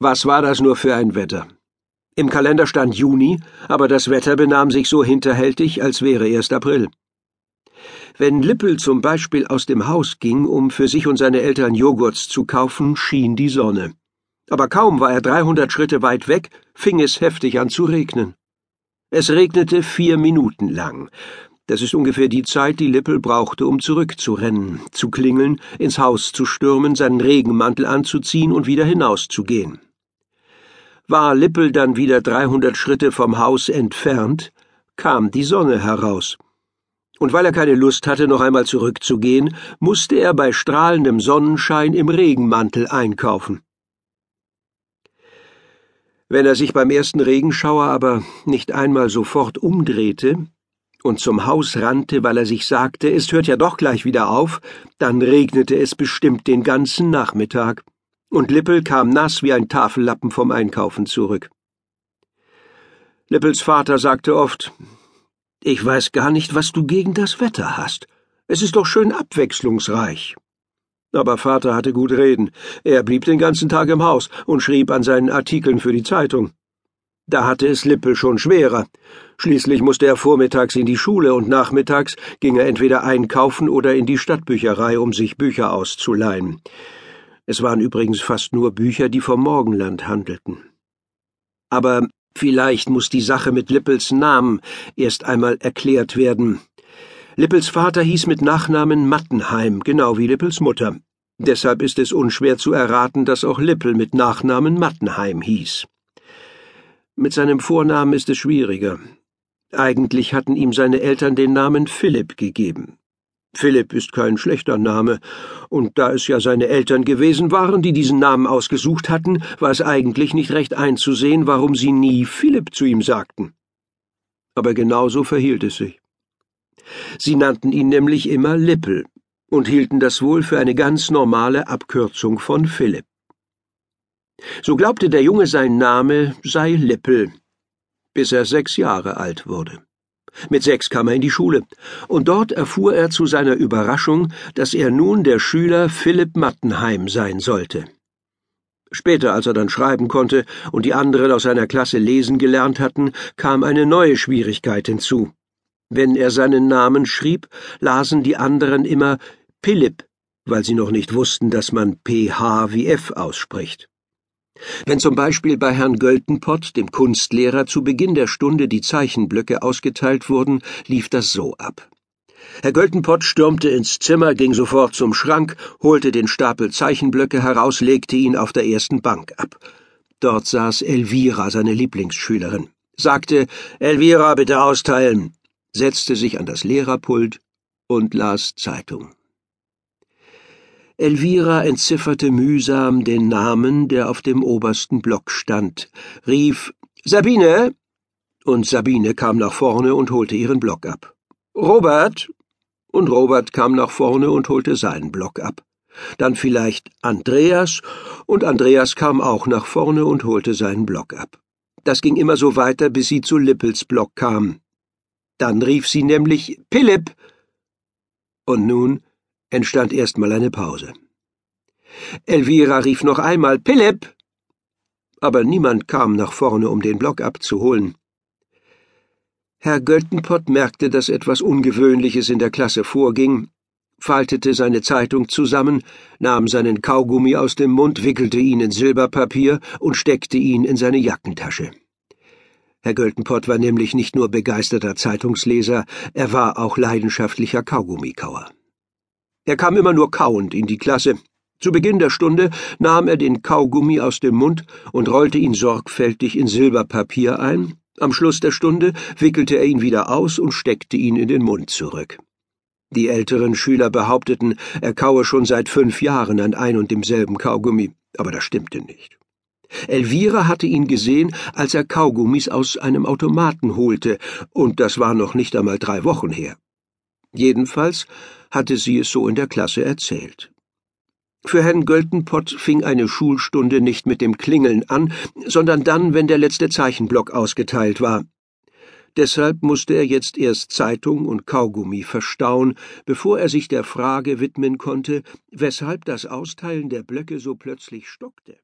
Was war das nur für ein Wetter? Im Kalender stand Juni, aber das Wetter benahm sich so hinterhältig, als wäre erst April. Wenn Lippel zum Beispiel aus dem Haus ging, um für sich und seine Eltern Joghurts zu kaufen, schien die Sonne. Aber kaum war er dreihundert Schritte weit weg, fing es heftig an zu regnen. Es regnete vier Minuten lang. Das ist ungefähr die Zeit, die Lippel brauchte, um zurückzurennen, zu klingeln, ins Haus zu stürmen, seinen Regenmantel anzuziehen und wieder hinauszugehen. War Lippel dann wieder dreihundert Schritte vom Haus entfernt, kam die Sonne heraus. Und weil er keine Lust hatte, noch einmal zurückzugehen, musste er bei strahlendem Sonnenschein im Regenmantel einkaufen. Wenn er sich beim ersten Regenschauer aber nicht einmal sofort umdrehte und zum Haus rannte, weil er sich sagte, es hört ja doch gleich wieder auf, dann regnete es bestimmt den ganzen Nachmittag, und Lippel kam nass wie ein Tafellappen vom Einkaufen zurück. Lippels Vater sagte oft, ich weiß gar nicht, was du gegen das Wetter hast. Es ist doch schön abwechslungsreich. Aber Vater hatte gut reden. Er blieb den ganzen Tag im Haus und schrieb an seinen Artikeln für die Zeitung. Da hatte es Lippel schon schwerer. Schließlich musste er vormittags in die Schule und nachmittags ging er entweder einkaufen oder in die Stadtbücherei, um sich Bücher auszuleihen. Es waren übrigens fast nur Bücher, die vom Morgenland handelten. Aber vielleicht muss die Sache mit Lippels Namen erst einmal erklärt werden. Lippels Vater hieß mit Nachnamen Mattenheim, genau wie Lippels Mutter. Deshalb ist es unschwer zu erraten, dass auch Lippel mit Nachnamen Mattenheim hieß. Mit seinem Vornamen ist es schwieriger. Eigentlich hatten ihm seine Eltern den Namen Philipp gegeben. Philipp ist kein schlechter Name, und da es ja seine Eltern gewesen waren, die diesen Namen ausgesucht hatten, war es eigentlich nicht recht einzusehen, warum sie nie Philipp zu ihm sagten. Aber genauso verhielt es sich. Sie nannten ihn nämlich immer Lippel und hielten das wohl für eine ganz normale Abkürzung von Philipp. So glaubte der Junge, sein Name sei Lippel, bis er sechs Jahre alt wurde. Mit sechs kam er in die Schule, und dort erfuhr er zu seiner Überraschung, dass er nun der Schüler Philipp Mattenheim sein sollte. Später, als er dann schreiben konnte und die anderen aus seiner Klasse lesen gelernt hatten, kam eine neue Schwierigkeit hinzu. Wenn er seinen Namen schrieb, lasen die anderen immer Philipp, weil sie noch nicht wussten, dass man PH wie F ausspricht. Wenn zum Beispiel bei Herrn Göltenpott, dem Kunstlehrer, zu Beginn der Stunde die Zeichenblöcke ausgeteilt wurden, lief das so ab. Herr Göltenpott stürmte ins Zimmer, ging sofort zum Schrank, holte den Stapel Zeichenblöcke heraus, legte ihn auf der ersten Bank ab. Dort saß Elvira, seine Lieblingsschülerin, sagte Elvira, bitte austeilen setzte sich an das Lehrerpult und las Zeitung. Elvira entzifferte mühsam den Namen, der auf dem obersten Block stand, rief Sabine, und Sabine kam nach vorne und holte ihren Block ab. Robert, und Robert kam nach vorne und holte seinen Block ab. Dann vielleicht Andreas, und Andreas kam auch nach vorne und holte seinen Block ab. Das ging immer so weiter, bis sie zu Lippels Block kam. Dann rief sie nämlich Philipp. Und nun entstand erstmal eine Pause. Elvira rief noch einmal Philipp. Aber niemand kam nach vorne, um den Block abzuholen. Herr Göltenpott merkte, dass etwas Ungewöhnliches in der Klasse vorging, faltete seine Zeitung zusammen, nahm seinen Kaugummi aus dem Mund, wickelte ihn in Silberpapier und steckte ihn in seine Jackentasche. Herr Göltenpott war nämlich nicht nur begeisterter Zeitungsleser, er war auch leidenschaftlicher Kaugummikauer. Er kam immer nur kauend in die Klasse. Zu Beginn der Stunde nahm er den Kaugummi aus dem Mund und rollte ihn sorgfältig in Silberpapier ein. Am Schluss der Stunde wickelte er ihn wieder aus und steckte ihn in den Mund zurück. Die älteren Schüler behaupteten, er kaue schon seit fünf Jahren an ein und demselben Kaugummi, aber das stimmte nicht. Elvira hatte ihn gesehen, als er Kaugummis aus einem Automaten holte, und das war noch nicht einmal drei Wochen her. Jedenfalls hatte sie es so in der Klasse erzählt. Für Herrn Göltenpott fing eine Schulstunde nicht mit dem Klingeln an, sondern dann, wenn der letzte Zeichenblock ausgeteilt war. Deshalb musste er jetzt erst Zeitung und Kaugummi verstauen, bevor er sich der Frage widmen konnte, weshalb das Austeilen der Blöcke so plötzlich stockte.